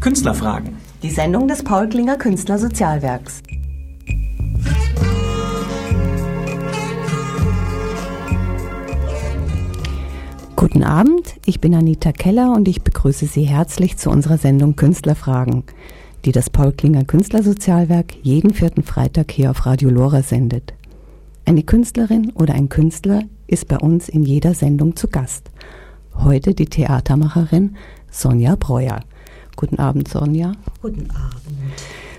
Künstlerfragen. Die Sendung des Paul Klinger Künstlersozialwerks. Guten Abend, ich bin Anita Keller und ich begrüße Sie herzlich zu unserer Sendung Künstlerfragen, die das Paul Klinger Künstlersozialwerk jeden vierten Freitag hier auf Radio Lora sendet. Eine Künstlerin oder ein Künstler ist bei uns in jeder Sendung zu Gast. Heute die Theatermacherin Sonja Breuer. Guten Abend, Sonja. Guten Abend.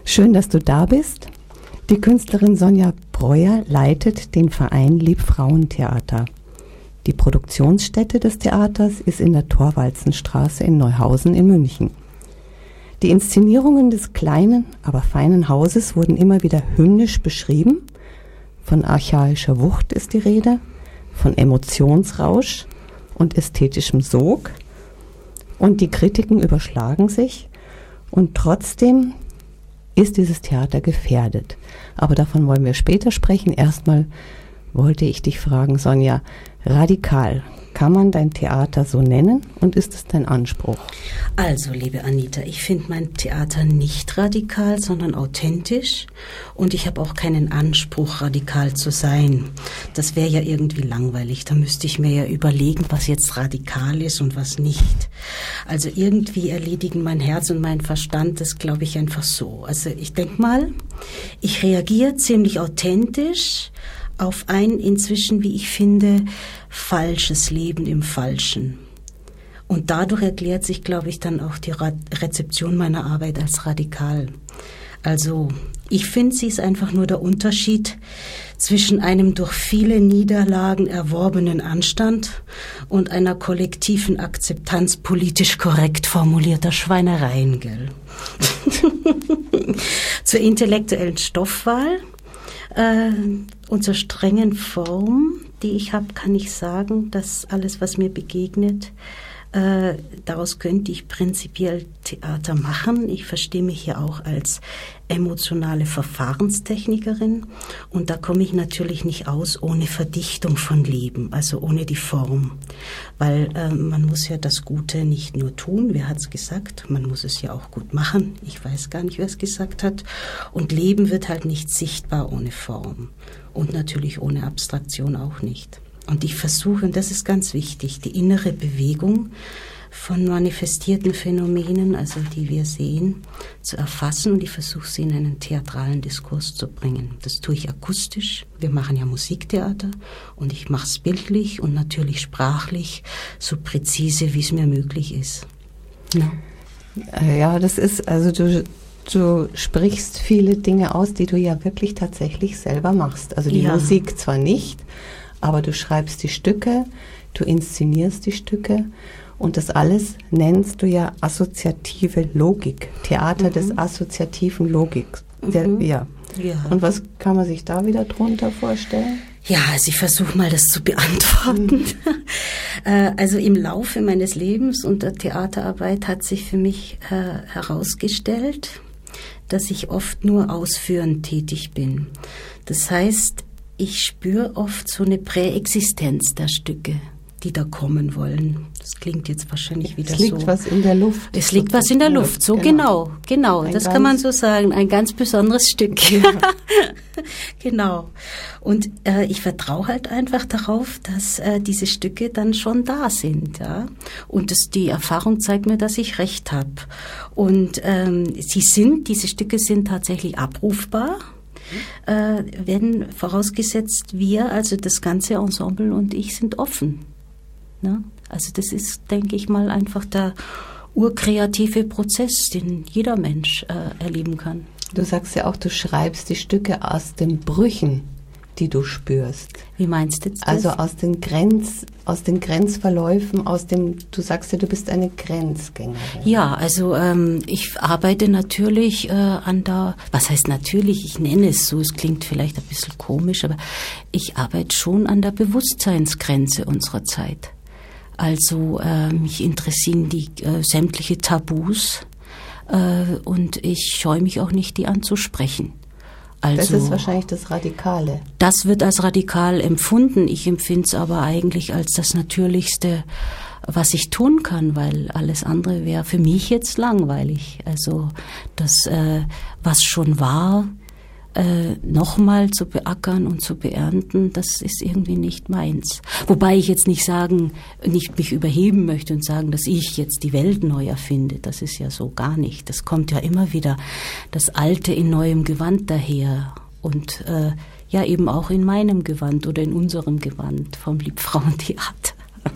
Schön, dass du da bist. Die Künstlerin Sonja Breuer leitet den Verein Liebfrauentheater. Die Produktionsstätte des Theaters ist in der Torwalzenstraße in Neuhausen in München. Die Inszenierungen des kleinen, aber feinen Hauses wurden immer wieder hymnisch beschrieben. Von archaischer Wucht ist die Rede, von Emotionsrausch und ästhetischem Sog. Und die Kritiken überschlagen sich. Und trotzdem ist dieses Theater gefährdet. Aber davon wollen wir später sprechen. Erstmal wollte ich dich fragen, Sonja, radikal. Kann man dein Theater so nennen und ist es dein Anspruch? Also, liebe Anita, ich finde mein Theater nicht radikal, sondern authentisch und ich habe auch keinen Anspruch, radikal zu sein. Das wäre ja irgendwie langweilig. Da müsste ich mir ja überlegen, was jetzt radikal ist und was nicht. Also irgendwie erledigen mein Herz und mein Verstand das, glaube ich, einfach so. Also ich denke mal, ich reagiere ziemlich authentisch auf ein inzwischen, wie ich finde, falsches Leben im Falschen. Und dadurch erklärt sich, glaube ich, dann auch die Rezeption meiner Arbeit als radikal. Also ich finde, sie ist einfach nur der Unterschied zwischen einem durch viele Niederlagen erworbenen Anstand und einer kollektiven Akzeptanz politisch korrekt formulierter Schweinereien, gell? Zur intellektuellen Stoffwahl äh, und zur strengen Form, die ich habe, kann ich sagen, dass alles, was mir begegnet, äh, daraus könnte ich prinzipiell Theater machen. Ich verstehe mich ja auch als emotionale Verfahrenstechnikerin. Und da komme ich natürlich nicht aus ohne Verdichtung von Leben, also ohne die Form, weil äh, man muss ja das Gute nicht nur tun, wer hat's gesagt, man muss es ja auch gut machen. Ich weiß gar nicht, wer es gesagt hat. Und Leben wird halt nicht sichtbar ohne Form. Und natürlich ohne Abstraktion auch nicht. Und ich versuche, und das ist ganz wichtig, die innere Bewegung von manifestierten Phänomenen, also die wir sehen, zu erfassen und ich versuche sie in einen theatralen Diskurs zu bringen. Das tue ich akustisch. Wir machen ja Musiktheater und ich mache es bildlich und natürlich sprachlich, so präzise, wie es mir möglich ist. Ja. Äh, ja, das ist, also du, du sprichst viele Dinge aus, die du ja wirklich tatsächlich selber machst. Also die ja. Musik zwar nicht, aber du schreibst die Stücke, du inszenierst die Stücke und das alles nennst du ja assoziative Logik, Theater mhm. des assoziativen Logik. Der, mhm. ja. ja. Und was kann man sich da wieder drunter vorstellen? Ja, also ich versuche mal das zu beantworten. Mhm. Äh, also im Laufe meines Lebens und der Theaterarbeit hat sich für mich äh, herausgestellt, dass ich oft nur ausführend tätig bin. Das heißt, ich spüre oft so eine Präexistenz der Stücke, die da kommen wollen. Das klingt jetzt wahrscheinlich wieder so. Es liegt so. was in der Luft. Es liegt was in der Luft, so genau, genau. genau. Das kann man so sagen, ein ganz besonderes Stück. Ja. genau. Und äh, ich vertraue halt einfach darauf, dass äh, diese Stücke dann schon da sind, ja. Und das, die Erfahrung zeigt mir, dass ich recht habe. Und ähm, sie sind, diese Stücke sind tatsächlich abrufbar äh, werden vorausgesetzt, wir, also das ganze Ensemble und ich sind offen. Ne? Also das ist, denke ich mal, einfach der urkreative Prozess, den jeder Mensch äh, erleben kann. Du sagst ja auch, du schreibst die Stücke aus den Brüchen die du spürst. Wie meinst du das? Also aus den Grenz, aus den Grenzverläufen, aus dem, du sagst ja, du bist eine Grenzgängerin. Ja, also ähm, ich arbeite natürlich äh, an der, was heißt natürlich, ich nenne es so, es klingt vielleicht ein bisschen komisch, aber ich arbeite schon an der Bewusstseinsgrenze unserer Zeit. Also äh, mich interessieren die äh, sämtliche Tabus äh, und ich scheue mich auch nicht, die anzusprechen. Also, das ist wahrscheinlich das Radikale. Das wird als radikal empfunden. Ich empfinde es aber eigentlich als das Natürlichste was ich tun kann, weil alles andere wäre für mich jetzt langweilig. Also das, äh, was schon war, äh, nochmal zu beackern und zu beernten, das ist irgendwie nicht meins. Wobei ich jetzt nicht sagen, nicht mich überheben möchte und sagen, dass ich jetzt die Welt neu erfinde. Das ist ja so gar nicht. Das kommt ja immer wieder das Alte in neuem Gewand daher und äh, ja eben auch in meinem Gewand oder in unserem Gewand vom Liebfrauentheater.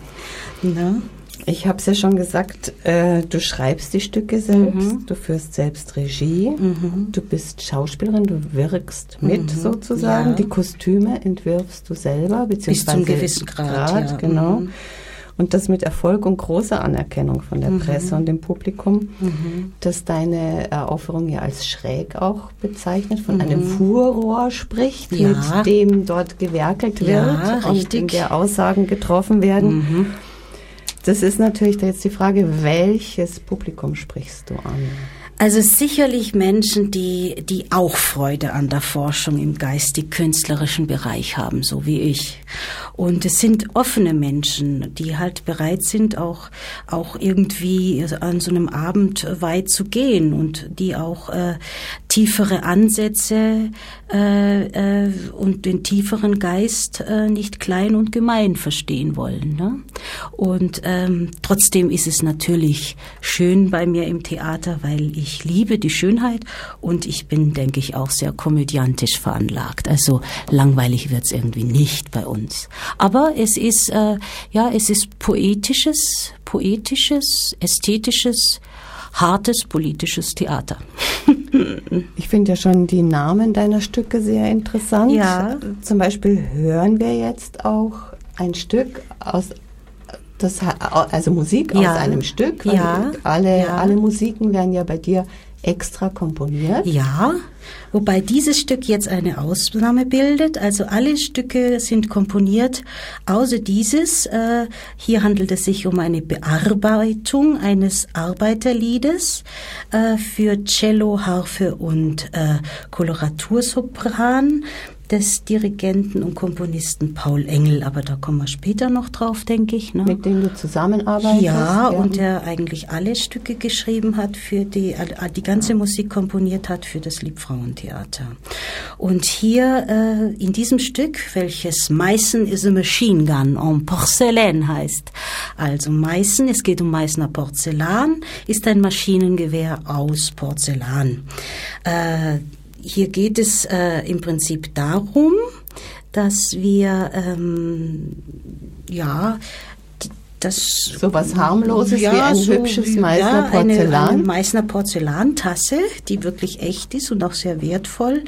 Ne? Ich habe es ja schon gesagt, äh, du schreibst die Stücke selbst, mhm. du führst selbst Regie, mhm. du bist Schauspielerin, du wirkst mit mhm. sozusagen, ja. die Kostüme entwirfst du selber, beziehungsweise bis zum gewissen Grad, Grad ja. genau. Mhm. Und das mit Erfolg und großer Anerkennung von der mhm. Presse und dem Publikum, mhm. dass deine Aufführung ja als schräg auch bezeichnet, von einem Fuhrrohr spricht, ja. mit dem dort gewerkelt wird ja, und in der Aussagen getroffen werden. Das ist natürlich jetzt die Frage, welches Publikum sprichst du an? Also sicherlich Menschen, die, die auch Freude an der Forschung im geistig-künstlerischen Bereich haben, so wie ich. Und es sind offene Menschen, die halt bereit sind, auch, auch irgendwie an so einem Abend weit zu gehen und die auch äh, tiefere Ansätze äh, äh, und den tieferen Geist äh, nicht klein und gemein verstehen wollen. Ne? Und ähm, trotzdem ist es natürlich schön bei mir im Theater, weil ich liebe die Schönheit und ich bin, denke ich, auch sehr komödiantisch veranlagt. Also langweilig wird's irgendwie nicht bei uns. Aber es ist, äh, ja, es ist poetisches, poetisches, ästhetisches, hartes politisches Theater. ich finde ja schon die Namen deiner Stücke sehr interessant. Ja. Zum Beispiel hören wir jetzt auch ein Stück aus das, also Musik ja. aus einem Stück. Ja. Alle, ja. alle Musiken werden ja bei dir extra komponiert. Ja, wobei dieses Stück jetzt eine Ausnahme bildet. Also alle Stücke sind komponiert, außer dieses. Äh, hier handelt es sich um eine Bearbeitung eines Arbeiterliedes äh, für Cello, Harfe und äh, Koloratursopran des Dirigenten und Komponisten Paul Engel, aber da kommen wir später noch drauf, denke ich. Ne? Mit dem du zusammenarbeitest? Ja, ja, und der eigentlich alle Stücke geschrieben hat für die, die ganze Musik komponiert hat für das Liebfrauentheater. Und hier äh, in diesem Stück, welches Meißen is a Machine Gun en Porcelain heißt, also Meißen, es geht um Meißner Porzellan, ist ein Maschinengewehr aus Porzellan. Äh, hier geht es äh, im Prinzip darum, dass wir ähm, ja das so was harmloses ja, wie ein so, hübsches Meißner Porzellan. Eine, eine Meißner Porzellantasse, die wirklich echt ist und auch sehr wertvoll.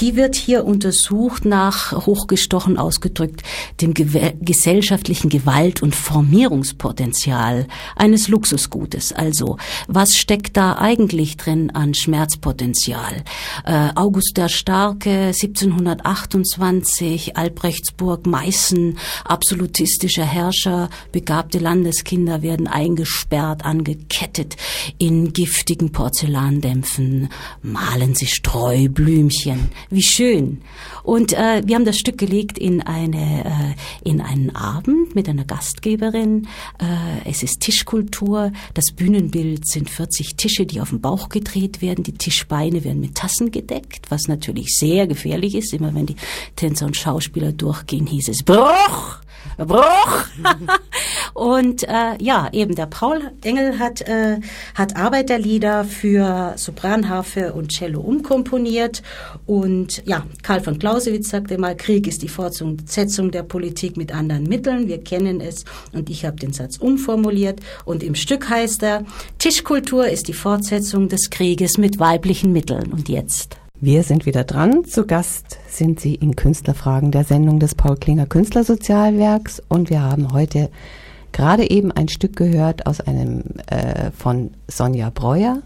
Die wird hier untersucht nach, hochgestochen ausgedrückt, dem gesellschaftlichen Gewalt- und Formierungspotenzial eines Luxusgutes. Also, was steckt da eigentlich drin an Schmerzpotenzial? Äh, August der Starke, 1728, Albrechtsburg, Meißen, absolutistischer Herrscher, begabte Landeskinder werden eingesperrt, angekettet in giftigen Porzellandämpfen, malen sie Streublümchen, wie schön. Und äh, wir haben das Stück gelegt in eine äh, in einen Abend mit einer Gastgeberin. Äh, es ist Tischkultur. Das Bühnenbild sind 40 Tische, die auf den Bauch gedreht werden. Die Tischbeine werden mit Tassen gedeckt, was natürlich sehr gefährlich ist. Immer wenn die Tänzer und Schauspieler durchgehen, hieß es Bruch. Bruch. und äh, ja, eben der Paul Engel hat, äh, hat Arbeiterlieder für Sopranharfe und Cello umkomponiert. Und ja, Karl von Clausewitz sagte mal, Krieg ist die Fortsetzung der Politik mit anderen Mitteln. Wir kennen es. Und ich habe den Satz umformuliert. Und im Stück heißt er, Tischkultur ist die Fortsetzung des Krieges mit weiblichen Mitteln. Und jetzt. Wir sind wieder dran. Zu Gast sind Sie in Künstlerfragen der Sendung des Paul Klinger Künstlersozialwerks und wir haben heute gerade eben ein Stück gehört aus einem äh, von Sonja Breuer,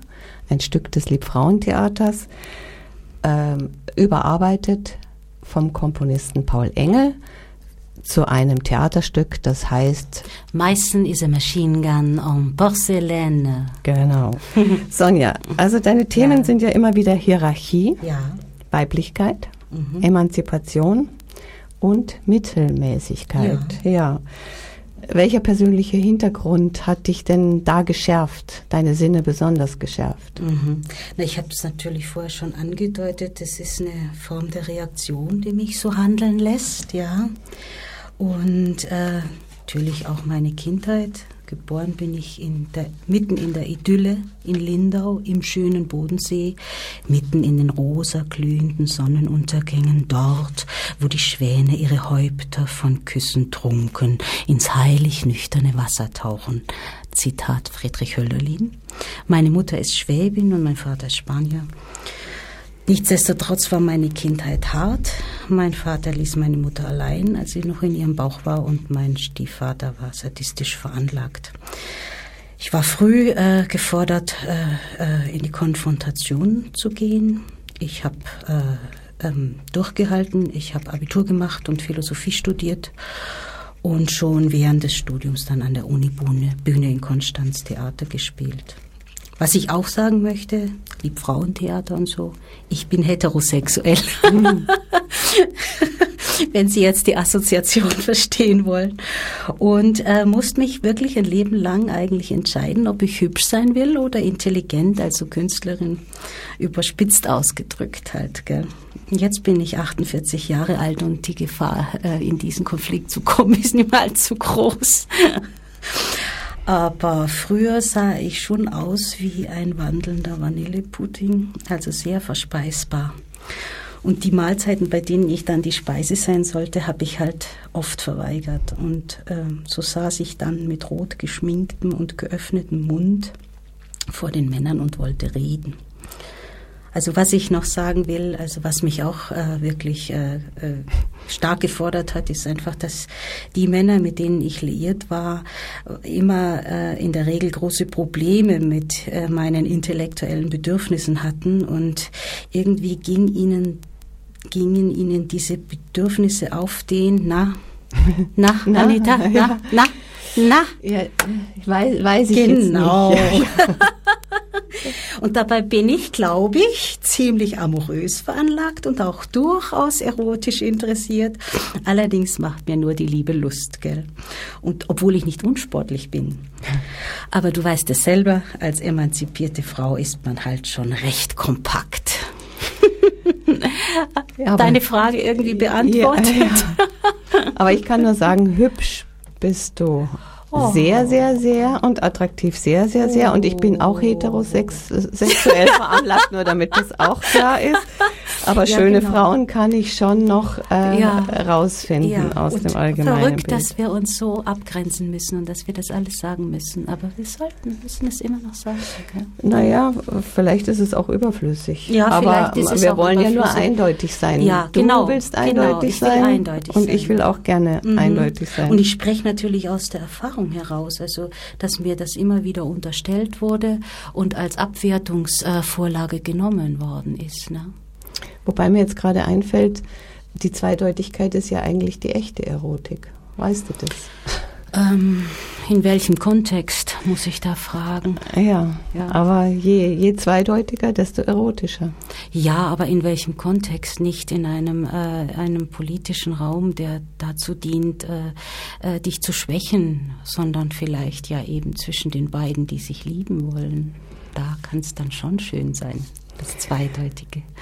ein Stück des Liebfrauentheaters, ähm, überarbeitet vom Komponisten Paul Engel zu einem Theaterstück, das heißt Meißen is a Machine Gun en Porcelaine. Genau. Sonja, also deine Themen ja. sind ja immer wieder Hierarchie, ja. Weiblichkeit, mhm. Emanzipation und Mittelmäßigkeit. Ja. ja. Welcher persönliche Hintergrund hat dich denn da geschärft, deine Sinne besonders geschärft? Mhm. Na, ich habe es natürlich vorher schon angedeutet, das ist eine Form der Reaktion, die mich so handeln lässt, ja. Und äh, natürlich auch meine Kindheit, Geboren bin ich in der, mitten in der Idylle in Lindau im schönen Bodensee, mitten in den rosa glühenden Sonnenuntergängen, dort, wo die Schwäne ihre Häupter von Küssen trunken, ins heilig nüchterne Wasser tauchen. Zitat Friedrich Hölderlin. Meine Mutter ist Schwäbin und mein Vater ist Spanier. Nichtsdestotrotz war meine Kindheit hart. Mein Vater ließ meine Mutter allein, als sie noch in ihrem Bauch war, und mein Stiefvater war sadistisch veranlagt. Ich war früh äh, gefordert, äh, äh, in die Konfrontation zu gehen. Ich habe äh, ähm, durchgehalten, ich habe Abitur gemacht und Philosophie studiert und schon während des Studiums dann an der Unibühne Bühne in Konstanz Theater gespielt. Was ich auch sagen möchte, lieb Frauentheater und so, ich bin heterosexuell. Wenn Sie jetzt die Assoziation verstehen wollen. Und äh, musste mich wirklich ein Leben lang eigentlich entscheiden, ob ich hübsch sein will oder intelligent, also Künstlerin, überspitzt ausgedrückt halt. Gell. Jetzt bin ich 48 Jahre alt und die Gefahr, äh, in diesen Konflikt zu kommen, ist nicht mal zu groß. Aber früher sah ich schon aus wie ein wandelnder Vanillepudding, also sehr verspeisbar. Und die Mahlzeiten, bei denen ich dann die Speise sein sollte, habe ich halt oft verweigert. Und äh, so saß ich dann mit rot geschminktem und geöffnetem Mund vor den Männern und wollte reden. Also was ich noch sagen will, also was mich auch äh, wirklich äh, äh, stark gefordert hat, ist einfach, dass die Männer, mit denen ich liiert war, immer äh, in der Regel große Probleme mit äh, meinen intellektuellen Bedürfnissen hatten und irgendwie ging ihnen, gingen ihnen diese Bedürfnisse auf den, na, na, na Anita, na, ja. na, na. Ja, weiß, weiß ich genau. jetzt nicht. Ja. Und dabei bin ich, glaube ich, ziemlich amorös veranlagt und auch durchaus erotisch interessiert. Allerdings macht mir nur die Liebe Lust, gell? Und obwohl ich nicht unsportlich bin. Aber du weißt es selber, als emanzipierte Frau ist man halt schon recht kompakt. Deine Frage irgendwie beantwortet. Ja, ja. Aber ich kann nur sagen, hübsch bist du. Oh. Sehr, sehr, sehr und attraktiv sehr, sehr, sehr. Und ich bin auch heterosexuell veranlagt, nur damit das auch klar ist. Aber ja, schöne genau. Frauen kann ich schon noch äh, ja. rausfinden ja. aus und dem allgemeinen Verrückt, Bild. dass wir uns so abgrenzen müssen und dass wir das alles sagen müssen. Aber wir sollten, müssen es immer noch sagen. Okay? Naja, vielleicht ist es auch überflüssig. Ja, Aber vielleicht ist es wir wollen ja nur eindeutig sein. Ja, du genau, willst genau. eindeutig genau, sein eindeutig und sein. ich will auch gerne mhm. eindeutig sein. Und ich spreche natürlich aus der Erfahrung heraus, also dass mir das immer wieder unterstellt wurde und als Abwertungsvorlage genommen worden ist. Ne? Wobei mir jetzt gerade einfällt, die Zweideutigkeit ist ja eigentlich die echte Erotik. Weißt du das? Ähm, in welchem Kontext muss ich da fragen? Ja, ja. aber je, je zweideutiger, desto erotischer. Ja, aber in welchem Kontext? Nicht in einem, äh, einem politischen Raum, der dazu dient, äh, äh, dich zu schwächen, sondern vielleicht ja eben zwischen den beiden, die sich lieben wollen. Da kann es dann schon schön sein. Das Zweideutige.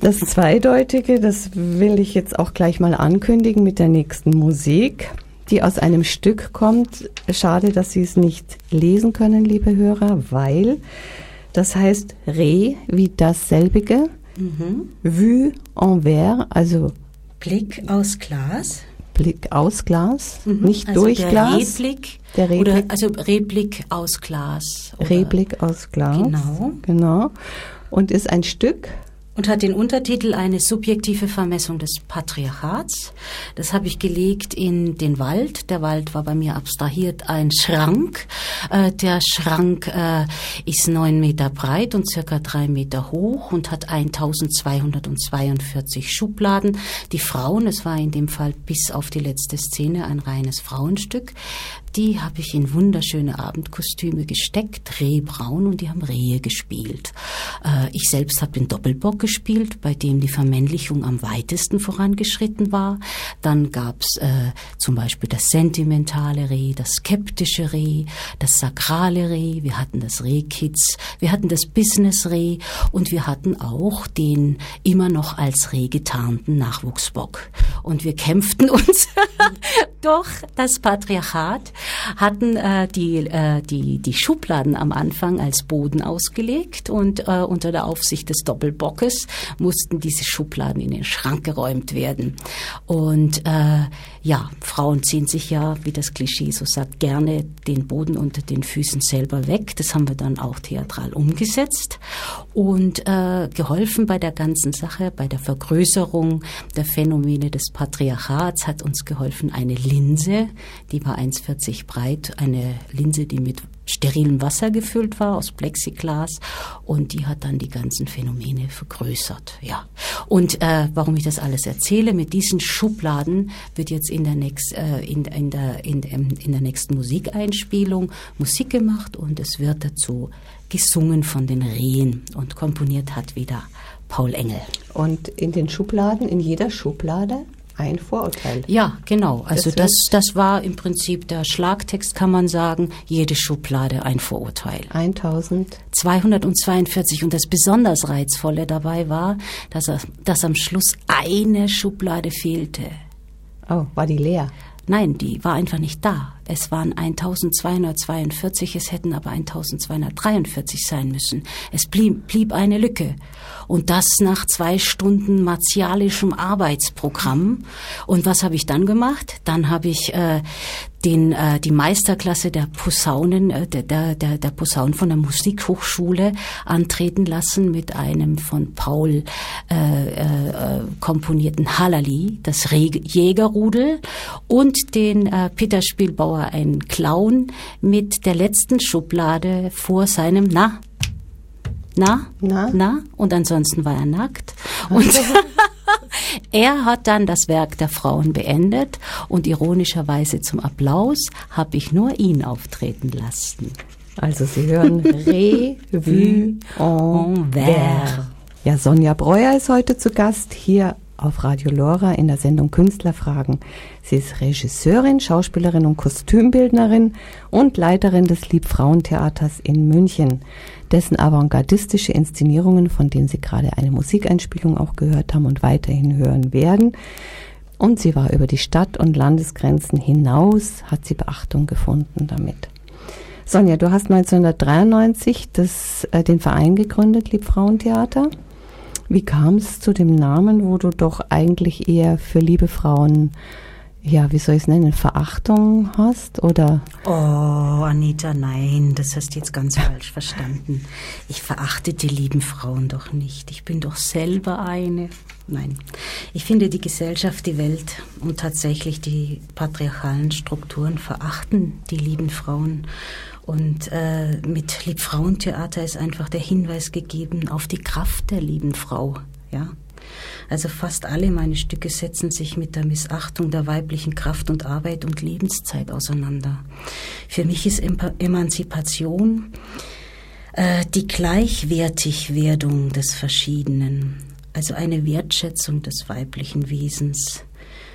Das Zweideutige, das will ich jetzt auch gleich mal ankündigen mit der nächsten Musik, die aus einem Stück kommt. Schade, dass Sie es nicht lesen können, liebe Hörer, weil das heißt Re wie dasselbige, mhm. Vue en verre, also Blick aus Glas. Blick aus Glas, mhm. nicht also durch der Glas. Rehblick, der Rehblick. Oder also Rehblick aus Glas. Rehblick aus Glas. Genau. Genau. Und ist ein Stück und hat den Untertitel eine subjektive Vermessung des Patriarchats. Das habe ich gelegt in den Wald. Der Wald war bei mir abstrahiert ein Schrank. Äh, der Schrank äh, ist neun Meter breit und circa drei Meter hoch und hat 1242 Schubladen. Die Frauen, es war in dem Fall bis auf die letzte Szene ein reines Frauenstück. Die habe ich in wunderschöne Abendkostüme gesteckt, Rehbraun, und die haben Rehe gespielt. Äh, ich selbst habe den Doppelbock gespielt, bei dem die Vermännlichung am weitesten vorangeschritten war. Dann gab's äh, zum Beispiel das sentimentale Reh, das skeptische Reh, das sakrale Reh, wir hatten das Rehkitz, wir hatten das Business-Reh und wir hatten auch den immer noch als Reh getarnten Nachwuchsbock. Und wir kämpften uns durch das Patriarchat, hatten äh, die, äh, die, die Schubladen am Anfang als Boden ausgelegt und äh, unter der Aufsicht des Doppelbockes mussten diese Schubladen in den Schrank geräumt werden. Und äh, ja, Frauen ziehen sich ja, wie das Klischee so sagt, gerne den Boden unter den Füßen selber weg. Das haben wir dann auch theatral umgesetzt und äh, geholfen bei der ganzen Sache, bei der Vergrößerung der Phänomene des Patriarchats hat uns geholfen eine Linse, die war 1,40 breit, eine Linse, die mit sterilem Wasser gefüllt war aus Plexiglas und die hat dann die ganzen Phänomene vergrößert. Ja. Und äh, warum ich das alles erzähle, mit diesen Schubladen wird jetzt in der, nächst, äh, in, in, der, in, in der nächsten Musikeinspielung Musik gemacht und es wird dazu gesungen von den Rehen und komponiert hat wieder Paul Engel. Und in den Schubladen, in jeder Schublade ein Vorurteil. Ja, genau. Also das, das, war im Prinzip der Schlagtext, kann man sagen, jede Schublade ein Vorurteil. 1242. Und das besonders Reizvolle dabei war, dass, er, dass am Schluss eine Schublade fehlte. Oh, war die leer? Nein, die war einfach nicht da. Es waren 1242, es hätten aber 1243 sein müssen. Es blieb, blieb eine Lücke. Und das nach zwei Stunden martialischem Arbeitsprogramm. Und was habe ich dann gemacht? Dann habe ich äh, den, äh, die Meisterklasse der Posaunen, äh, der, der, der Posaunen von der Musikhochschule antreten lassen mit einem von Paul äh, äh, komponierten Halali, das Jägerrudel und den äh, Peter Spielbauer, ein Clown mit der letzten Schublade vor seinem, na, na, na, na, und ansonsten war er nackt. Und er hat dann das Werk der Frauen beendet und ironischerweise zum Applaus habe ich nur ihn auftreten lassen. Also Sie hören Revue en vers. Ja, Sonja Breuer ist heute zu Gast hier auf Radio Lora in der Sendung Künstlerfragen. Sie ist Regisseurin, Schauspielerin und Kostümbildnerin und Leiterin des Liebfrauentheaters in München, dessen avantgardistische Inszenierungen, von denen Sie gerade eine Musikeinspielung auch gehört haben und weiterhin hören werden. Und sie war über die Stadt- und Landesgrenzen hinaus, hat sie Beachtung gefunden damit. Sonja, du hast 1993 das, äh, den Verein gegründet, Liebfrauentheater. Wie kam es zu dem Namen, wo du doch eigentlich eher für liebe Frauen, ja, wie soll ich es nennen, Verachtung hast oder? Oh, Anita, nein, das hast du jetzt ganz falsch verstanden. Ich verachte die lieben Frauen doch nicht. Ich bin doch selber eine. Nein, ich finde die Gesellschaft, die Welt und tatsächlich die patriarchalen Strukturen verachten die lieben Frauen und äh, mit Liebfrauentheater ist einfach der Hinweis gegeben auf die Kraft der lieben Frau. Ja, also fast alle meine Stücke setzen sich mit der Missachtung der weiblichen Kraft und Arbeit und Lebenszeit auseinander. Für mich ist Emanzipation äh, die Gleichwertigwerdung des Verschiedenen, also eine Wertschätzung des weiblichen Wesens,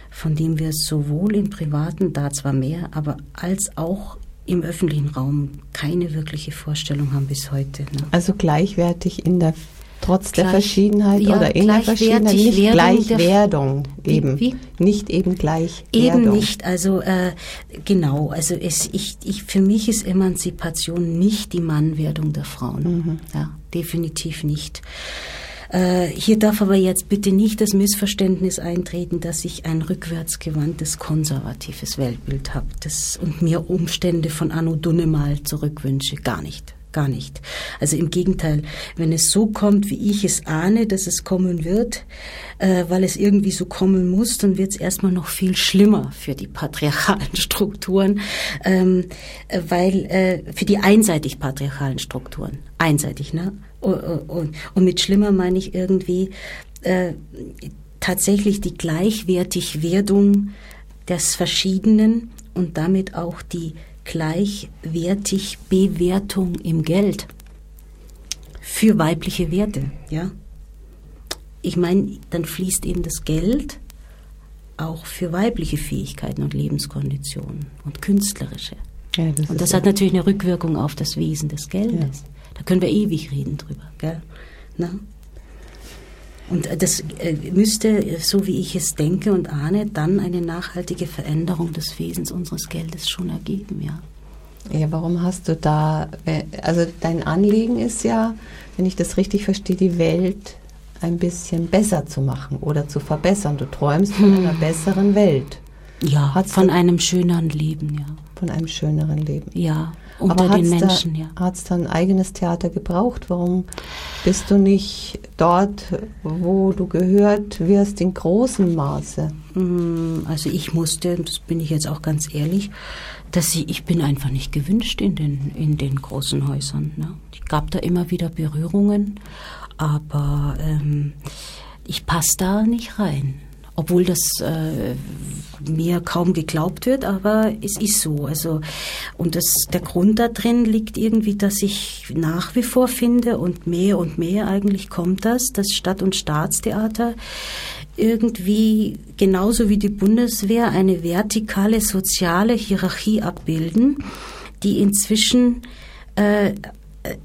von dem wir sowohl im privaten, da zwar mehr, aber als auch im öffentlichen Raum keine wirkliche Vorstellung haben bis heute. Ne? Also gleichwertig in der trotz Gleich, der Verschiedenheit ja, oder in der Verschiedenheit, nicht Gleichwerdung eben, wie? nicht eben Gleichwerdung. Eben nicht, also äh, genau, also es, ich, ich, für mich ist Emanzipation nicht die Mannwerdung der Frauen, mhm. ja, definitiv nicht. Äh, hier darf aber jetzt bitte nicht das Missverständnis eintreten, dass ich ein rückwärtsgewandtes, konservatives Weltbild habe und mir Umstände von Anno Dunnemal zurückwünsche. Gar nicht. Gar nicht. Also im Gegenteil, wenn es so kommt, wie ich es ahne, dass es kommen wird, äh, weil es irgendwie so kommen muss, dann wird es erstmal noch viel schlimmer für die patriarchalen Strukturen, ähm, äh, weil äh, für die einseitig patriarchalen Strukturen, einseitig, ne? Und, und mit schlimmer meine ich irgendwie äh, tatsächlich die Gleichwertigwerdung des Verschiedenen und damit auch die gleichwertig Bewertung im Geld für weibliche Werte, ja. Ich meine, dann fließt eben das Geld auch für weibliche Fähigkeiten und Lebenskonditionen und künstlerische. Ja, das und das hat natürlich eine Rückwirkung auf das Wesen des Geldes. Da können wir ewig reden drüber. Gell? Na? Und das äh, müsste, so wie ich es denke und ahne, dann eine nachhaltige Veränderung des Wesens unseres Geldes schon ergeben, ja. Ja, warum hast du da, also dein Anliegen ist ja, wenn ich das richtig verstehe, die Welt ein bisschen besser zu machen oder zu verbessern. Du träumst von einer besseren Welt. Ja, Hat's von einem schöneren Leben, ja. Von einem schöneren Leben. Ja, unter Aber den Menschen, da, ja. Hat es da ein eigenes Theater gebraucht? Warum bist du nicht dort, wo du gehört wirst, in großem Maße? Hm, also ich musste, das bin ich jetzt auch ganz ehrlich, dass ich, ich bin einfach nicht gewünscht in den, in den großen Häusern. Ne? Ich gab da immer wieder Berührungen aber ähm, ich passe da nicht rein. Obwohl das äh, mir kaum geglaubt wird, aber es ist so. Also, und das, der Grund da drin liegt irgendwie, dass ich nach wie vor finde und mehr und mehr eigentlich kommt das, dass Stadt- und Staatstheater irgendwie genauso wie die Bundeswehr eine vertikale soziale Hierarchie abbilden, die inzwischen äh,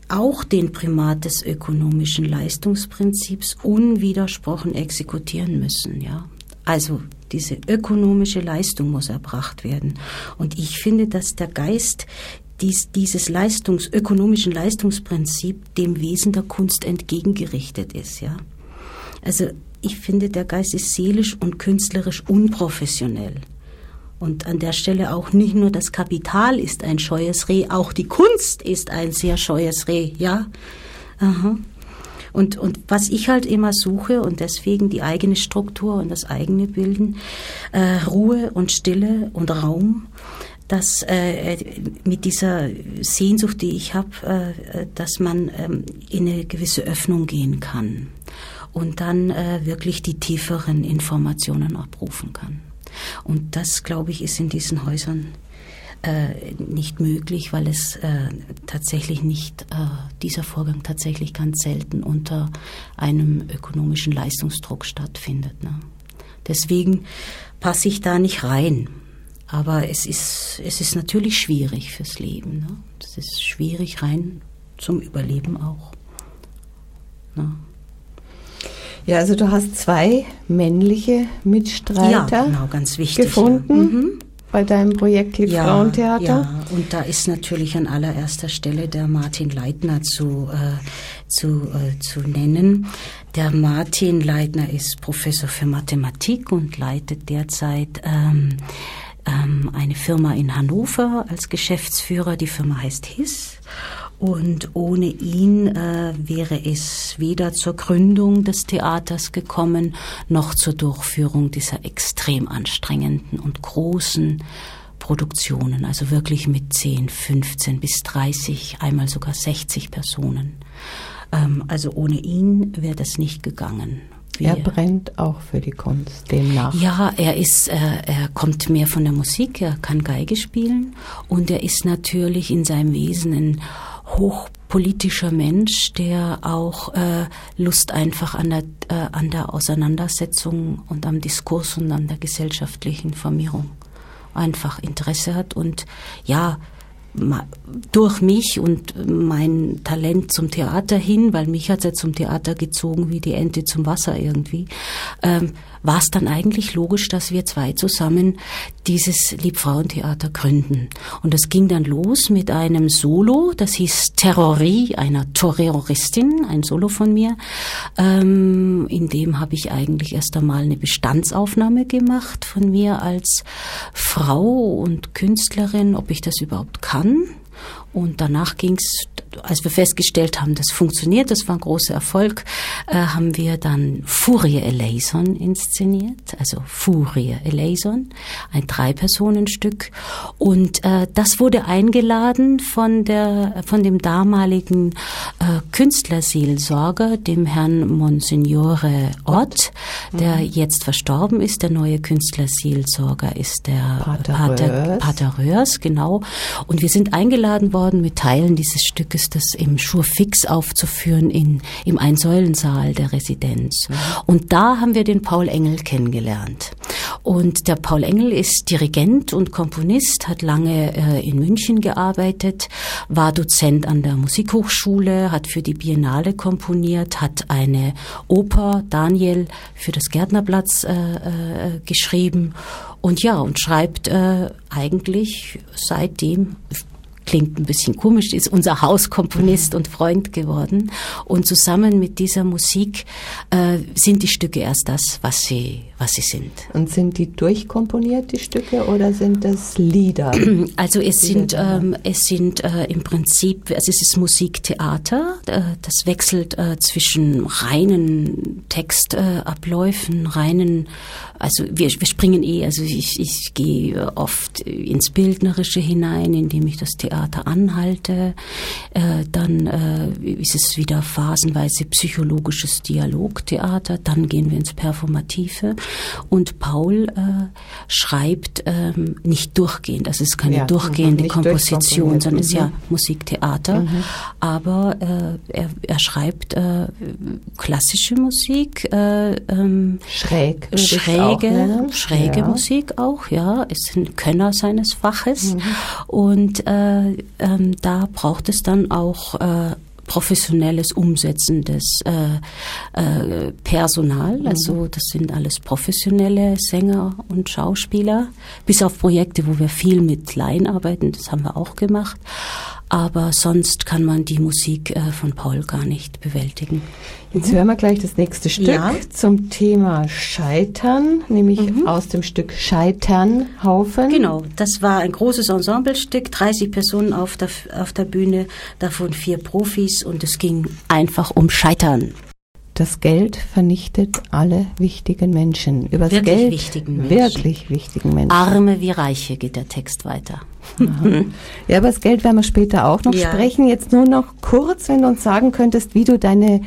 auch den Primat des ökonomischen Leistungsprinzips unwidersprochen exekutieren müssen, ja. Also diese ökonomische Leistung muss erbracht werden. Und ich finde, dass der Geist dies, dieses Leistungs, ökonomischen Leistungsprinzip dem Wesen der Kunst entgegengerichtet ist, ja. Also ich finde, der Geist ist seelisch und künstlerisch unprofessionell. Und an der Stelle auch nicht nur das Kapital ist ein scheues Reh, auch die Kunst ist ein sehr scheues Reh, ja. Aha. Und, und was ich halt immer suche und deswegen die eigene Struktur und das eigene Bilden, äh, Ruhe und Stille und Raum, dass äh, mit dieser Sehnsucht, die ich habe, äh, dass man ähm, in eine gewisse Öffnung gehen kann und dann äh, wirklich die tieferen Informationen abrufen kann. Und das, glaube ich, ist in diesen Häusern äh, nicht möglich, weil es äh, tatsächlich nicht, äh, dieser Vorgang tatsächlich ganz selten unter einem ökonomischen Leistungsdruck stattfindet. Ne? Deswegen passe ich da nicht rein. Aber es ist, es ist natürlich schwierig fürs Leben. Ne? Es ist schwierig rein zum Überleben auch. Ne? Ja, also du hast zwei männliche Mitstreiter ja, genau, ganz wichtig, gefunden. Ja. Mhm. Bei deinem Projekt Lieb ja, Frauentheater? Ja, und da ist natürlich an allererster Stelle der Martin Leitner zu, äh, zu, äh, zu nennen. Der Martin Leitner ist Professor für Mathematik und leitet derzeit ähm, ähm, eine Firma in Hannover als Geschäftsführer. Die Firma heißt HIS. Und ohne ihn äh, wäre es weder zur Gründung des Theaters gekommen, noch zur Durchführung dieser extrem anstrengenden und großen Produktionen, also wirklich mit 10, 15 bis 30, einmal sogar 60 Personen. Ähm, also ohne ihn wäre das nicht gegangen. Wir, er brennt auch für die Kunst, demnach. Ja, er ist, äh, er kommt mehr von der Musik, er kann Geige spielen und er ist natürlich in seinem Wesen ein hochpolitischer Mensch, der auch äh, Lust einfach an der, äh, an der Auseinandersetzung und am Diskurs und an der gesellschaftlichen Formierung einfach Interesse hat. Und ja, durch mich und mein Talent zum Theater hin, weil mich hat es ja zum Theater gezogen wie die Ente zum Wasser irgendwie, ähm, war es dann eigentlich logisch, dass wir zwei zusammen dieses Liebfrauentheater gründen. Und das ging dann los mit einem Solo, das hieß Terrorie, einer Terroristin, ein Solo von mir. Ähm, in dem habe ich eigentlich erst einmal eine Bestandsaufnahme gemacht von mir als Frau und Künstlerin, ob ich das überhaupt kann an Und danach ging es als wir festgestellt haben, das funktioniert, das war ein großer Erfolg, äh, haben wir dann Furie Eleison inszeniert, also Furie Eleison, ein Drei-Personen-Stück. Und äh, das wurde eingeladen von der, von dem damaligen äh, Künstlerseelsorger, dem Herrn Monsignore Ott, der mhm. jetzt verstorben ist. Der neue Künstlerseelsorger ist der Pater, Pater, Pater Röhrs, genau. Und wir sind eingeladen worden mit Teilen dieses Stückes das im Schurfix aufzuführen in, im Einsäulensaal der Residenz. Mhm. Und da haben wir den Paul Engel kennengelernt. Und der Paul Engel ist Dirigent und Komponist, hat lange äh, in München gearbeitet, war Dozent an der Musikhochschule, hat für die Biennale komponiert, hat eine Oper Daniel für das Gärtnerplatz äh, äh, geschrieben und ja, und schreibt äh, eigentlich seitdem klingt ein bisschen komisch, ist unser Hauskomponist und Freund geworden. Und zusammen mit dieser Musik äh, sind die Stücke erst das, was sie, was sie sind. Und sind die durchkomponiert, die Stücke, oder sind das Lieder? Also es sind, ähm, es sind äh, im Prinzip, also es ist Musiktheater, äh, das wechselt äh, zwischen reinen Textabläufen, reinen, also wir, wir springen eh, also ich, ich gehe oft ins Bildnerische hinein, indem ich das Theater anhalte, äh, dann äh, ist es wieder phasenweise psychologisches Dialogtheater, dann gehen wir ins Performative und Paul äh, schreibt ähm, nicht durchgehend, das ist keine ja, durchgehende Komposition, sondern es ist ja mhm. Musiktheater, mhm. aber äh, er, er schreibt äh, klassische Musik, äh, ähm, schräg, schräge, schräge ja. Musik auch, ja, ist ein Könner seines Faches mhm. und äh, ähm, da braucht es dann auch äh, professionelles Umsetzen des äh, äh, Personal. Mhm. Also das sind alles professionelle Sänger und Schauspieler, bis auf Projekte, wo wir viel mit Laien arbeiten, das haben wir auch gemacht aber sonst kann man die Musik äh, von Paul gar nicht bewältigen. Jetzt hören wir gleich das nächste Stück ja. zum Thema Scheitern, nämlich mhm. aus dem Stück Scheiternhaufen. Genau, das war ein großes Ensemblestück, 30 Personen auf der, auf der Bühne, davon vier Profis und es ging einfach um Scheitern. Das Geld vernichtet alle wichtigen Menschen. Über wirklich Geld wichtigen Menschen. Wirklich wichtigen Menschen. Arme wie Reiche geht der Text weiter. ja, über das Geld werden wir später auch noch ja. sprechen. Jetzt nur noch kurz, wenn du uns sagen könntest, wie du deine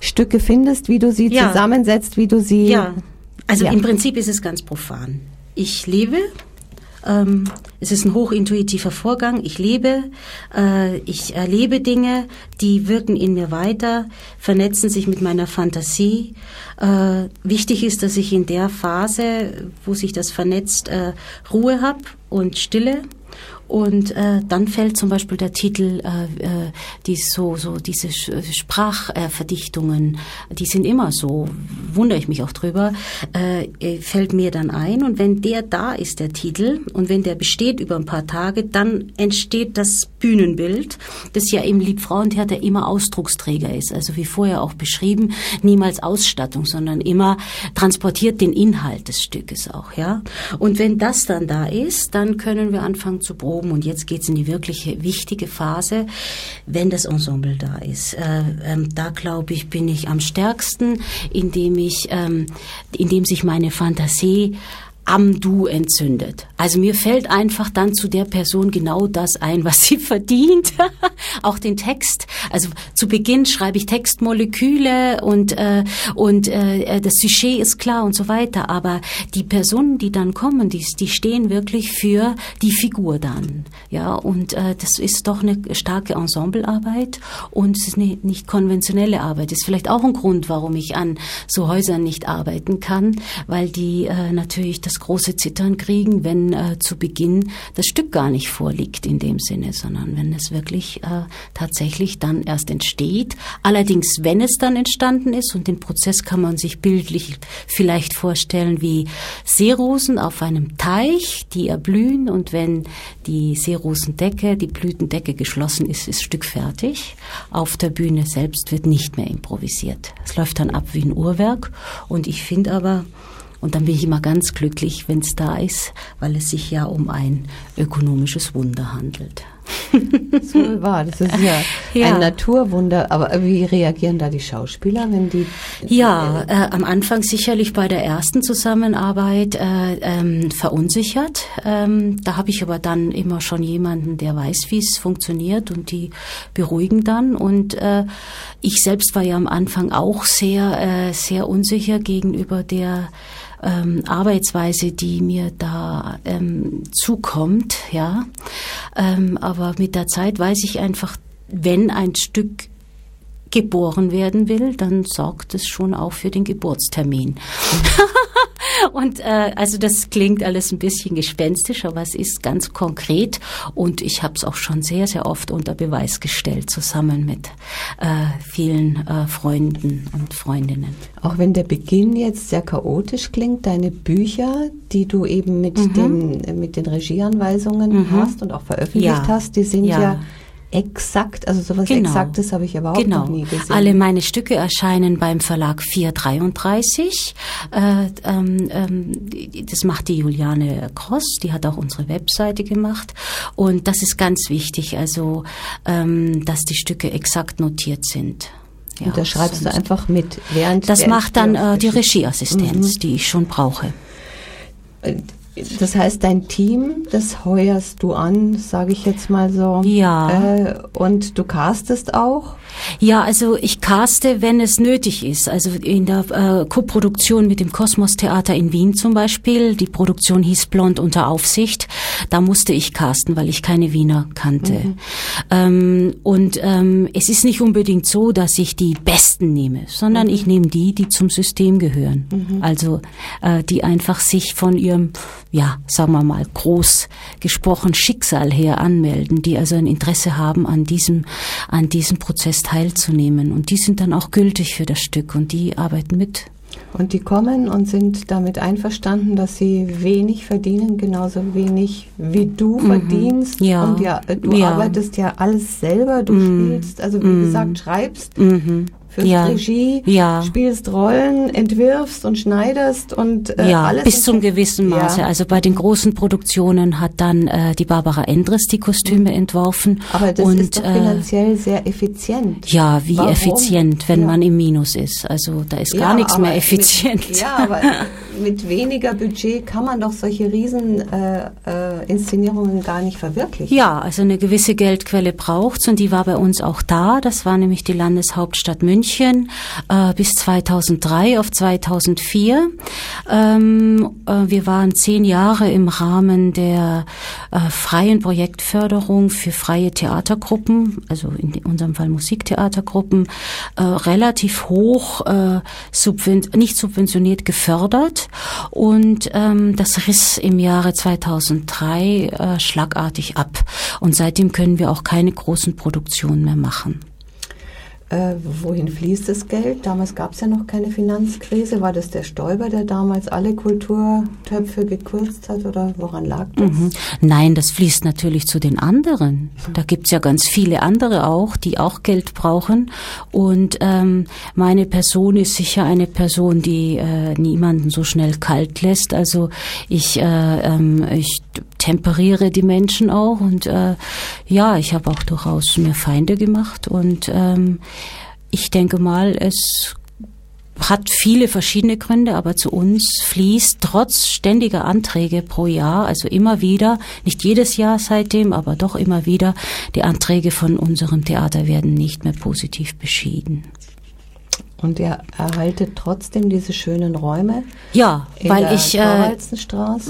Stücke findest, wie du sie ja. zusammensetzt, wie du sie. Ja, also ja. im Prinzip ist es ganz profan. Ich lebe ähm, es ist ein hochintuitiver Vorgang. Ich lebe, äh, ich erlebe Dinge, die wirken in mir weiter, vernetzen sich mit meiner Fantasie. Äh, wichtig ist, dass ich in der Phase, wo sich das vernetzt, äh, Ruhe habe und Stille und äh, dann fällt zum Beispiel der Titel, äh, äh, die so, so diese Sprachverdichtungen, äh, die sind immer so, wundere ich mich auch drüber, äh, äh, fällt mir dann ein. Und wenn der da ist, der Titel, und wenn der besteht über ein paar Tage, dann entsteht das Bühnenbild, das ja im Liebfrauentheater immer Ausdrucksträger ist. Also wie vorher auch beschrieben, niemals Ausstattung, sondern immer transportiert den Inhalt des Stückes auch, ja. Und wenn das dann da ist, dann können wir anfangen zu proben geschoben und jetzt geht's in die wirkliche wichtige Phase, wenn das Ensemble da ist. Äh, ähm, da glaube ich, bin ich am stärksten, indem ich, ähm, indem sich meine Fantasie am Du entzündet. Also mir fällt einfach dann zu der Person genau das ein, was sie verdient. Auch den Text. Also zu Beginn schreibe ich Textmoleküle und äh, und äh, das Sujet ist klar und so weiter. Aber die Personen, die dann kommen, die, die stehen wirklich für die Figur dann. Ja und äh, das ist doch eine starke Ensemblearbeit und es ist eine nicht konventionelle Arbeit. Das ist vielleicht auch ein Grund, warum ich an so Häusern nicht arbeiten kann, weil die äh, natürlich das große Zittern kriegen, wenn äh, zu Beginn das Stück gar nicht vorliegt in dem Sinne, sondern wenn es wirklich äh, tatsächlich dann erst entsteht. Allerdings, wenn es dann entstanden ist und den Prozess kann man sich bildlich vielleicht vorstellen wie Seerosen auf einem Teich, die erblühen und wenn die Seerosendecke, die Blütendecke geschlossen ist, ist Stück fertig. Auf der Bühne selbst wird nicht mehr improvisiert. Es läuft dann ab wie ein Uhrwerk und ich finde aber, und dann bin ich immer ganz glücklich, wenn es da ist, weil es sich ja um ein ökonomisches Wunder handelt. so war. Das ist ja, ja, ein Naturwunder. Aber wie reagieren da die Schauspieler, wenn die? Ja, äh, am Anfang sicherlich bei der ersten Zusammenarbeit äh, ähm, verunsichert. Ähm, da habe ich aber dann immer schon jemanden, der weiß, wie es funktioniert und die beruhigen dann. Und äh, ich selbst war ja am Anfang auch sehr, äh, sehr unsicher gegenüber der ähm, Arbeitsweise, die mir da ähm, zukommt, ja. Ähm, aber mit der Zeit weiß ich einfach, wenn ein Stück geboren werden will, dann sorgt es schon auch für den Geburtstermin. und äh, also das klingt alles ein bisschen gespenstisch, aber es ist ganz konkret und ich habe es auch schon sehr, sehr oft unter Beweis gestellt, zusammen mit äh, vielen äh, Freunden und Freundinnen. Auch wenn der Beginn jetzt sehr chaotisch klingt, deine Bücher, die du eben mit, mhm. dem, mit den Regieanweisungen mhm. hast und auch veröffentlicht ja. hast, die sind ja, ja exakt, also sowas genau. Exaktes habe ich überhaupt genau. noch nie gesehen. Alle meine Stücke erscheinen beim Verlag 433. Äh, ähm, ähm, das macht die Juliane Kross, die hat auch unsere Webseite gemacht. Und das ist ganz wichtig, also ähm, dass die Stücke exakt notiert sind. Ja, und da schreibst du einfach mit. Während das macht dann äh, die Regieassistenz, mhm. die ich schon brauche. Äh, das heißt, dein Team, das heuerst du an, sage ich jetzt mal so. Ja. Äh, und du castest auch? Ja, also ich caste, wenn es nötig ist. Also in der äh, Koproduktion mit dem Kosmos Theater in Wien zum Beispiel. Die Produktion hieß Blond unter Aufsicht. Da musste ich casten, weil ich keine Wiener kannte. Mhm. Ähm, und ähm, es ist nicht unbedingt so, dass ich die Besten nehme, sondern mhm. ich nehme die, die zum System gehören. Mhm. Also äh, die einfach sich von ihrem, ja, sagen wir mal, groß gesprochen Schicksal her anmelden, die also ein Interesse haben an diesem, an diesem Prozess teilzunehmen. Und die sind dann auch gültig für das Stück und die arbeiten mit. Und die kommen und sind damit einverstanden, dass sie wenig verdienen, genauso wenig wie du mhm. verdienst. Ja. Und ja, du ja. arbeitest ja alles selber, du mhm. spielst, also wie mhm. gesagt, schreibst. Mhm führst ja. Regie, ja. spielst Rollen, entwirfst und schneidest und äh, ja, alles. Bis zum gewissen Maße. Ja. Also bei den großen Produktionen hat dann äh, die Barbara Endres die Kostüme mhm. entworfen. Aber das und, ist doch äh, finanziell äh, sehr effizient. Ja, wie Warum? effizient, wenn ja. man im Minus ist. Also da ist gar nichts mehr effizient. Mit, ja, aber mit weniger Budget kann man doch solche riesen äh, äh, Inszenierungen gar nicht verwirklichen. Ja, also eine gewisse Geldquelle braucht's und die war bei uns auch da. Das war nämlich die Landeshauptstadt München äh, bis 2003 auf 2004. Ähm, äh, wir waren zehn Jahre im Rahmen der äh, freien Projektförderung für freie Theatergruppen, also in unserem Fall Musiktheatergruppen, äh, relativ hoch äh, subven nicht subventioniert gefördert und ähm, das riss im Jahre 2003 äh, schlagartig ab. Und seitdem können wir auch keine großen Produktionen mehr machen. Äh, wohin fließt das Geld? Damals gab es ja noch keine Finanzkrise. War das der Stoiber, der damals alle Kulturtöpfe gekürzt hat oder woran lag das? Mhm. Nein, das fließt natürlich zu den anderen. Da gibt's ja ganz viele andere auch, die auch Geld brauchen. Und ähm, meine Person ist sicher eine Person, die äh, niemanden so schnell kalt lässt. Also ich, äh, ähm, ich temperiere die Menschen auch und äh, ja, ich habe auch durchaus mir Feinde gemacht und ähm, ich denke mal, es hat viele verschiedene Gründe, aber zu uns fließt trotz ständiger Anträge pro Jahr, also immer wieder, nicht jedes Jahr seitdem, aber doch immer wieder, die Anträge von unserem Theater werden nicht mehr positiv beschieden. Und ihr erhaltet trotzdem diese schönen Räume? Ja, weil ich, äh,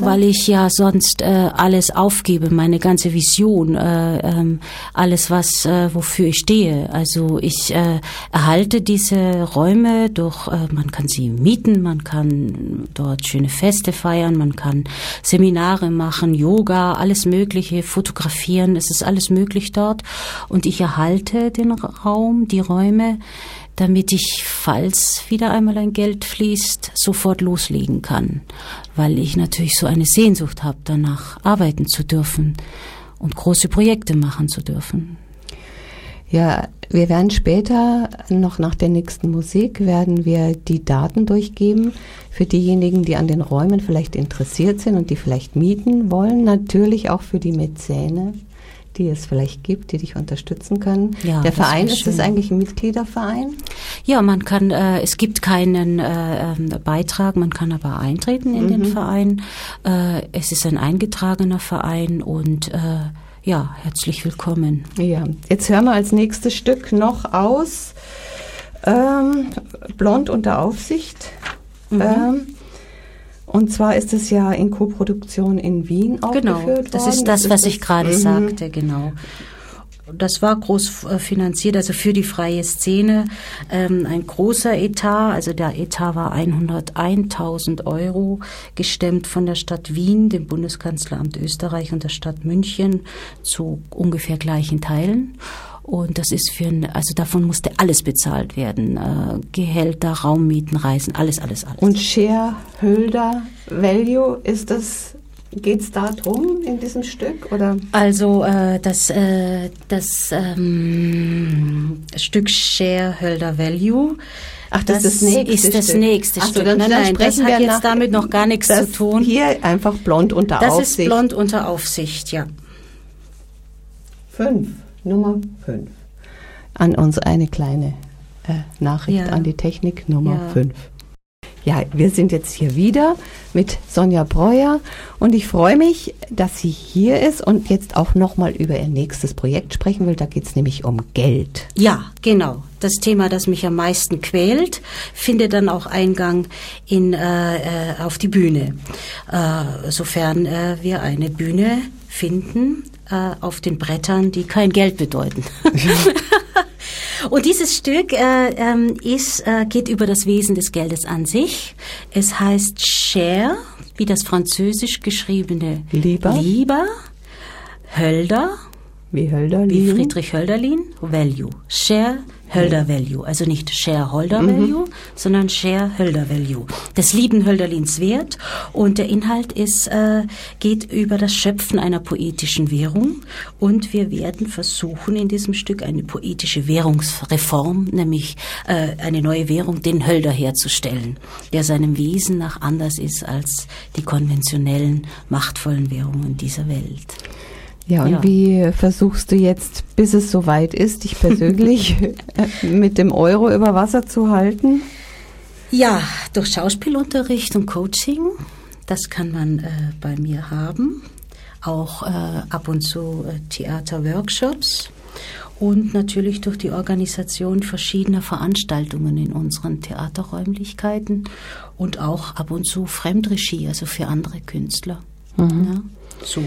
weil ich ja sonst äh, alles aufgebe, meine ganze Vision, äh, ähm, alles was, äh, wofür ich stehe. Also ich äh, erhalte diese Räume durch, äh, man kann sie mieten, man kann dort schöne Feste feiern, man kann Seminare machen, Yoga, alles Mögliche, fotografieren, es ist alles möglich dort. Und ich erhalte den Raum, die Räume damit ich, falls wieder einmal ein Geld fließt, sofort loslegen kann, weil ich natürlich so eine Sehnsucht habe, danach arbeiten zu dürfen und große Projekte machen zu dürfen. Ja, wir werden später noch nach der nächsten Musik werden wir die Daten durchgeben für diejenigen, die an den Räumen vielleicht interessiert sind und die vielleicht mieten wollen, natürlich auch für die Mäzene die es vielleicht gibt, die dich unterstützen können. Ja, Der Verein, ist schön. eigentlich ein Mitgliederverein? Ja, man kann, äh, es gibt keinen äh, ähm, Beitrag, man kann aber eintreten in den Verein. Äh, es ist ein eingetragener Verein und äh, ja, herzlich willkommen. Ja, jetzt hören wir als nächstes Stück noch aus ähm, Blond unter Aufsicht. Ähm, und zwar ist es ja in Koproduktion in Wien Genau, aufgeführt das worden. ist das, was ich gerade Mhm. sagte, genau. Das war groß äh, finanziert, also für die freie Szene ähm, ein großer Etat. Also der Etat war 101.000 Euro gestemmt von der Stadt Wien, dem Bundeskanzleramt Österreich und der Stadt München zu ungefähr gleichen Teilen. Und das ist für ein, also davon musste alles bezahlt werden. Äh, Gehälter, Raummieten, Reisen, alles, alles, alles. Und Shareholder Value, ist das, geht es da drum in diesem Stück? Oder? Also äh, das, äh, das ähm, Stück Shareholder Value. Ach, das, ist das nächste ist das Stück. nächste Ach Stück. dann- nein, nein, das sprechen hat wir jetzt nach- damit noch gar nichts das zu tun. Hier einfach blond unter das Aufsicht. ist blond unter Aufsicht, ja. Fünf, Nummer fünf. An uns eine kleine äh, Nachricht Ja. an die Technik, Nummer Ja. fünf. Ja, wir sind jetzt hier wieder mit Sonja Breuer und ich freue mich, dass sie hier ist und jetzt auch nochmal über ihr nächstes Projekt sprechen will. Da geht es nämlich um Geld. Ja, genau. Das Thema, das mich am meisten quält, findet dann auch Eingang in, äh, äh, auf die Bühne. Äh, sofern äh, wir eine Bühne finden äh, auf den Brettern, die kein Geld bedeuten. Und dieses Stück äh, ähm, ist, äh, geht über das Wesen des Geldes an sich. Es heißt Share, wie das französisch geschriebene Lieber. Lieber, Hölder, Wie Hölder wie Friedrich Hölderlin, Value. Share Hölder Value. Also nicht Shareholder Value, sondern Share Hölder Value. Des lieben Hölderlins Wert. Und der Inhalt ist, äh, geht über das Schöpfen einer poetischen Währung. Und wir werden versuchen, in diesem Stück eine poetische Währungsreform, nämlich äh, eine neue Währung, den Hölder herzustellen, der seinem Wesen nach anders ist als die konventionellen, machtvollen Währungen dieser Welt. Ja, und Ja. wie versuchst du jetzt, bis es soweit ist, dich persönlich mit dem Euro über Wasser zu halten? Ja, durch Schauspielunterricht und Coaching, das kann man äh, bei mir haben. Auch äh, ab und zu äh, Theaterworkshops und natürlich durch die Organisation verschiedener Veranstaltungen in unseren Theaterräumlichkeiten und auch ab und zu Fremdregie, also für andere Künstler. Ja, so.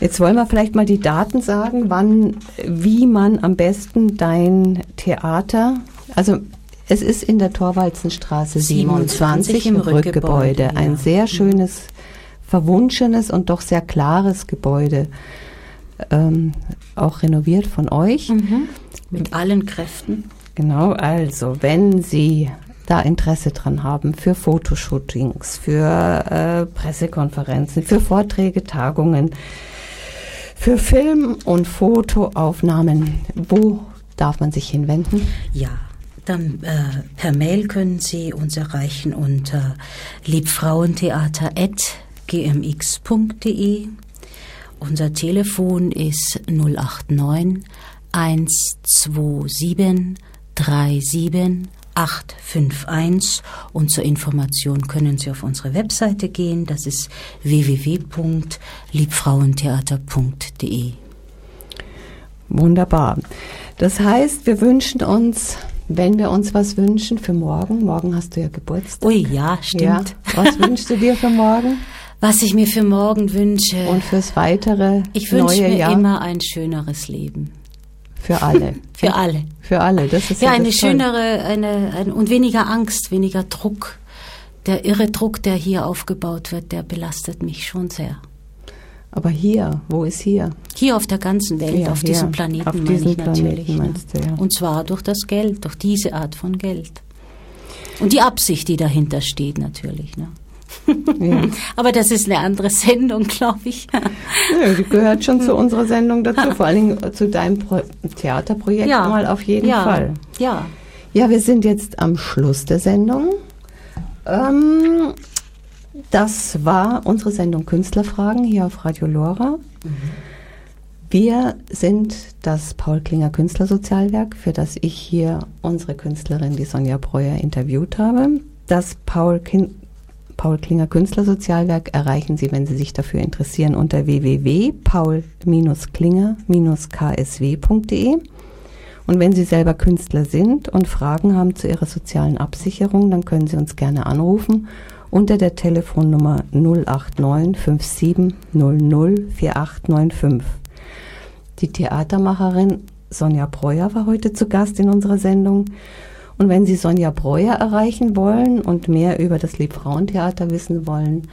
Jetzt wollen wir vielleicht mal die Daten sagen, wann, wie man am besten dein Theater, also es ist in der Torwalzenstraße 27 im Rückgebäude, ein ja. sehr schönes, verwunschenes und doch sehr klares Gebäude, ähm, auch renoviert von euch. Mit allen Kräften. Genau, also wenn Sie da Interesse dran haben für Fotoshootings, für äh, Pressekonferenzen, für Vorträge, Tagungen, für Film- und Fotoaufnahmen, wo darf man sich hinwenden? Ja, dann äh, per Mail können Sie uns erreichen unter liebfrauentheater.gmx.de. Unser Telefon ist 089 127 37 851 und zur Information können Sie auf unsere Webseite gehen. Das ist www.liebfrauentheater.de. Wunderbar. Das heißt, wir wünschen uns, wenn wir uns was wünschen für morgen, morgen hast du ja Geburtstag. Ui, ja, stimmt. Ja, was wünschst du dir für morgen Was ich mir für morgen wünsche. und fürs weitere Ich wünsche mir Jahr? immer ein schöneres Leben. Für alle. Für alle. Für alle, das ist Ja, ja, eine schönere eine, ein, und weniger Angst, weniger Druck. Der irre Druck, der hier aufgebaut wird, der belastet mich schon sehr. Aber hier, wo ist hier? Hier auf der ganzen Welt, Ja, auf hier, diesem Planeten auf meine diesem ich natürlich. Planeten ne? meinst du, ja. Und zwar durch das Geld, durch diese Art von Geld. Und die Absicht, die dahinter steht natürlich. Ne? Ja. Aber das ist eine andere Sendung, glaube ich. Nö, die gehört schon zu unserer Sendung dazu, vor allen Dingen zu deinem Pro Theaterprojekt mal auf jeden ja, Fall. Ja. Ja, wir sind jetzt am Schluss der Sendung. Ähm, das war unsere Sendung Künstlerfragen hier auf Radio Lora. Wir sind das Paul Klinger Künstlersozialwerk, für das ich hier unsere Künstlerin, die Sonja Breuer, interviewt habe. Das Paul, Kin Paul Klinger Künstlersozialwerk erreichen Sie, wenn Sie sich dafür interessieren, unter www.paul-klinger-ksw.de. Und wenn Sie selber Künstler sind und Fragen haben zu Ihrer sozialen Absicherung, dann können Sie uns gerne anrufen unter der Telefonnummer 089 57 00 4895. Die Theatermacherin Sonja Breuer war heute zu Gast in unserer Sendung. Und wenn Sie Sonja Breuer erreichen wollen und mehr über das Liebfrauentheater wissen wollen,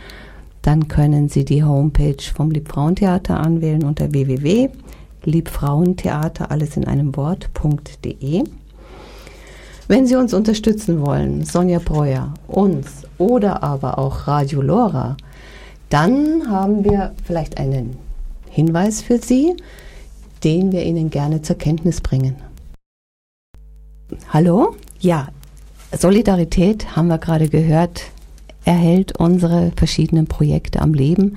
dann können Sie die Homepage vom Liebfrauentheater anwählen unter www.liebfrauentheater, alles in einem Wort.de. Wenn Sie uns unterstützen wollen, Sonja Breuer, uns oder aber auch Radio Lora, dann haben wir vielleicht einen Hinweis für Sie den wir Ihnen gerne zur Kenntnis bringen. Hallo? Ja, Solidarität, haben wir gerade gehört, erhält unsere verschiedenen Projekte am Leben.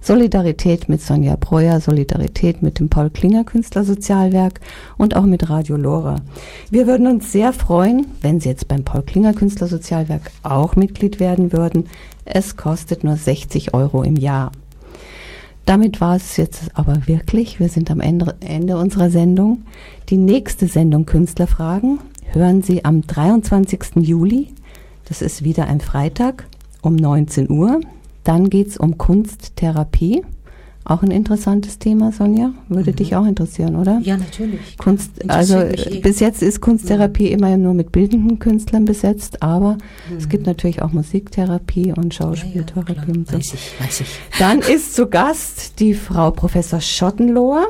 Solidarität mit Sonja Breuer, Solidarität mit dem Paul Klinger Künstlersozialwerk und auch mit Radio Lora. Wir würden uns sehr freuen, wenn Sie jetzt beim Paul Klinger Künstlersozialwerk auch Mitglied werden würden. Es kostet nur 60 Euro im Jahr. Damit war es jetzt aber wirklich. Wir sind am Ende, unserer Sendung. Die nächste Sendung Künstlerfragen hören Sie am 23. Juli. Das ist wieder ein Freitag um 19 Uhr. Dann geht es um Kunsttherapie. Auch ein interessantes Thema, Sonja. Würde mhm. dich auch interessieren, oder? Ja, natürlich. Kunst, also eh. bis jetzt ist Kunsttherapie mhm. immer nur mit bildenden Künstlern besetzt, aber mhm. es gibt natürlich auch Musiktherapie und Schauspieltherapie ja, ja, und so. Weiß ich, weiß ich. Dann ist zu Gast die Frau Professor Schottenlohr.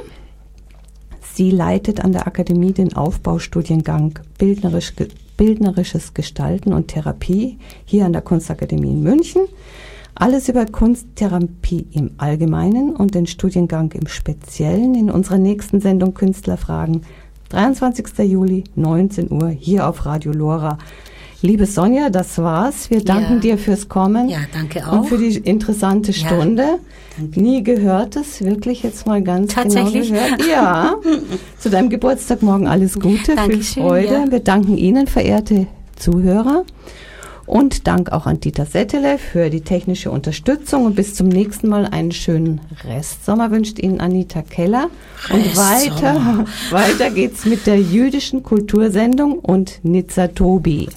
Sie leitet an der Akademie den Aufbaustudiengang Bildnerisch, Bildnerisches Gestalten und Therapie hier an der Kunstakademie in München. Alles über Kunsttherapie im Allgemeinen und den Studiengang im Speziellen in unserer nächsten Sendung Künstlerfragen. 23. Juli, 19 Uhr, hier auf Radio Lora. Liebe Sonja, das war's. Wir danken ja. dir fürs Kommen. Ja, danke auch. Und für die interessante Stunde. Ja, Nie gehört es, wirklich jetzt mal ganz genau Tatsächlich? genau gehört. Ja. Zu deinem Geburtstag morgen alles Gute, Dankeschön, viel Freude. Ja. Wir danken Ihnen, verehrte Zuhörer. Und Dank auch an Dieter Settele für die technische Unterstützung. Und bis zum nächsten Mal einen schönen Restsommer wünscht Ihnen Anita Keller. Und weiter, weiter geht's mit der jüdischen Kultursendung und Nizza Tobi.